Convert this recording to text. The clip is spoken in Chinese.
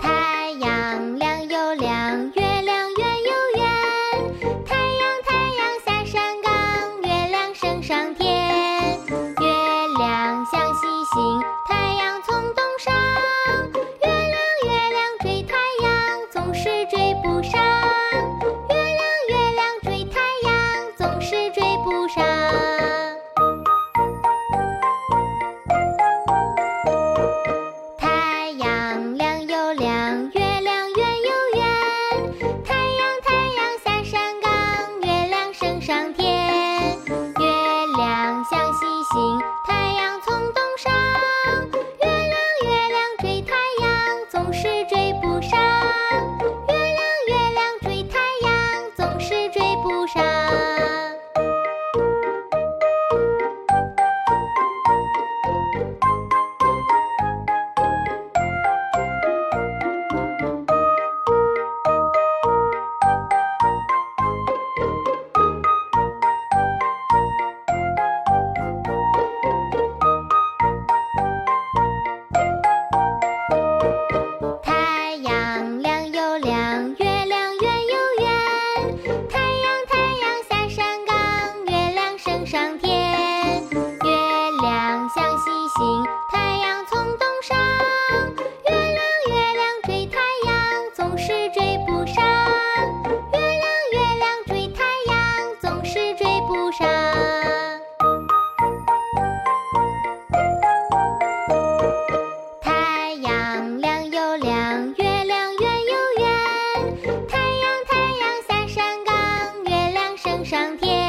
太阳亮又亮，月亮圆又圆。太阳太阳下山岗，月亮升上天。月亮像星星，太阳从东升。月亮月亮追太阳，总是追不上。月亮月亮追太阳，总是追不上。路上。太阳亮又亮月亮圆又圆太阳太阳下山岗月亮升上天。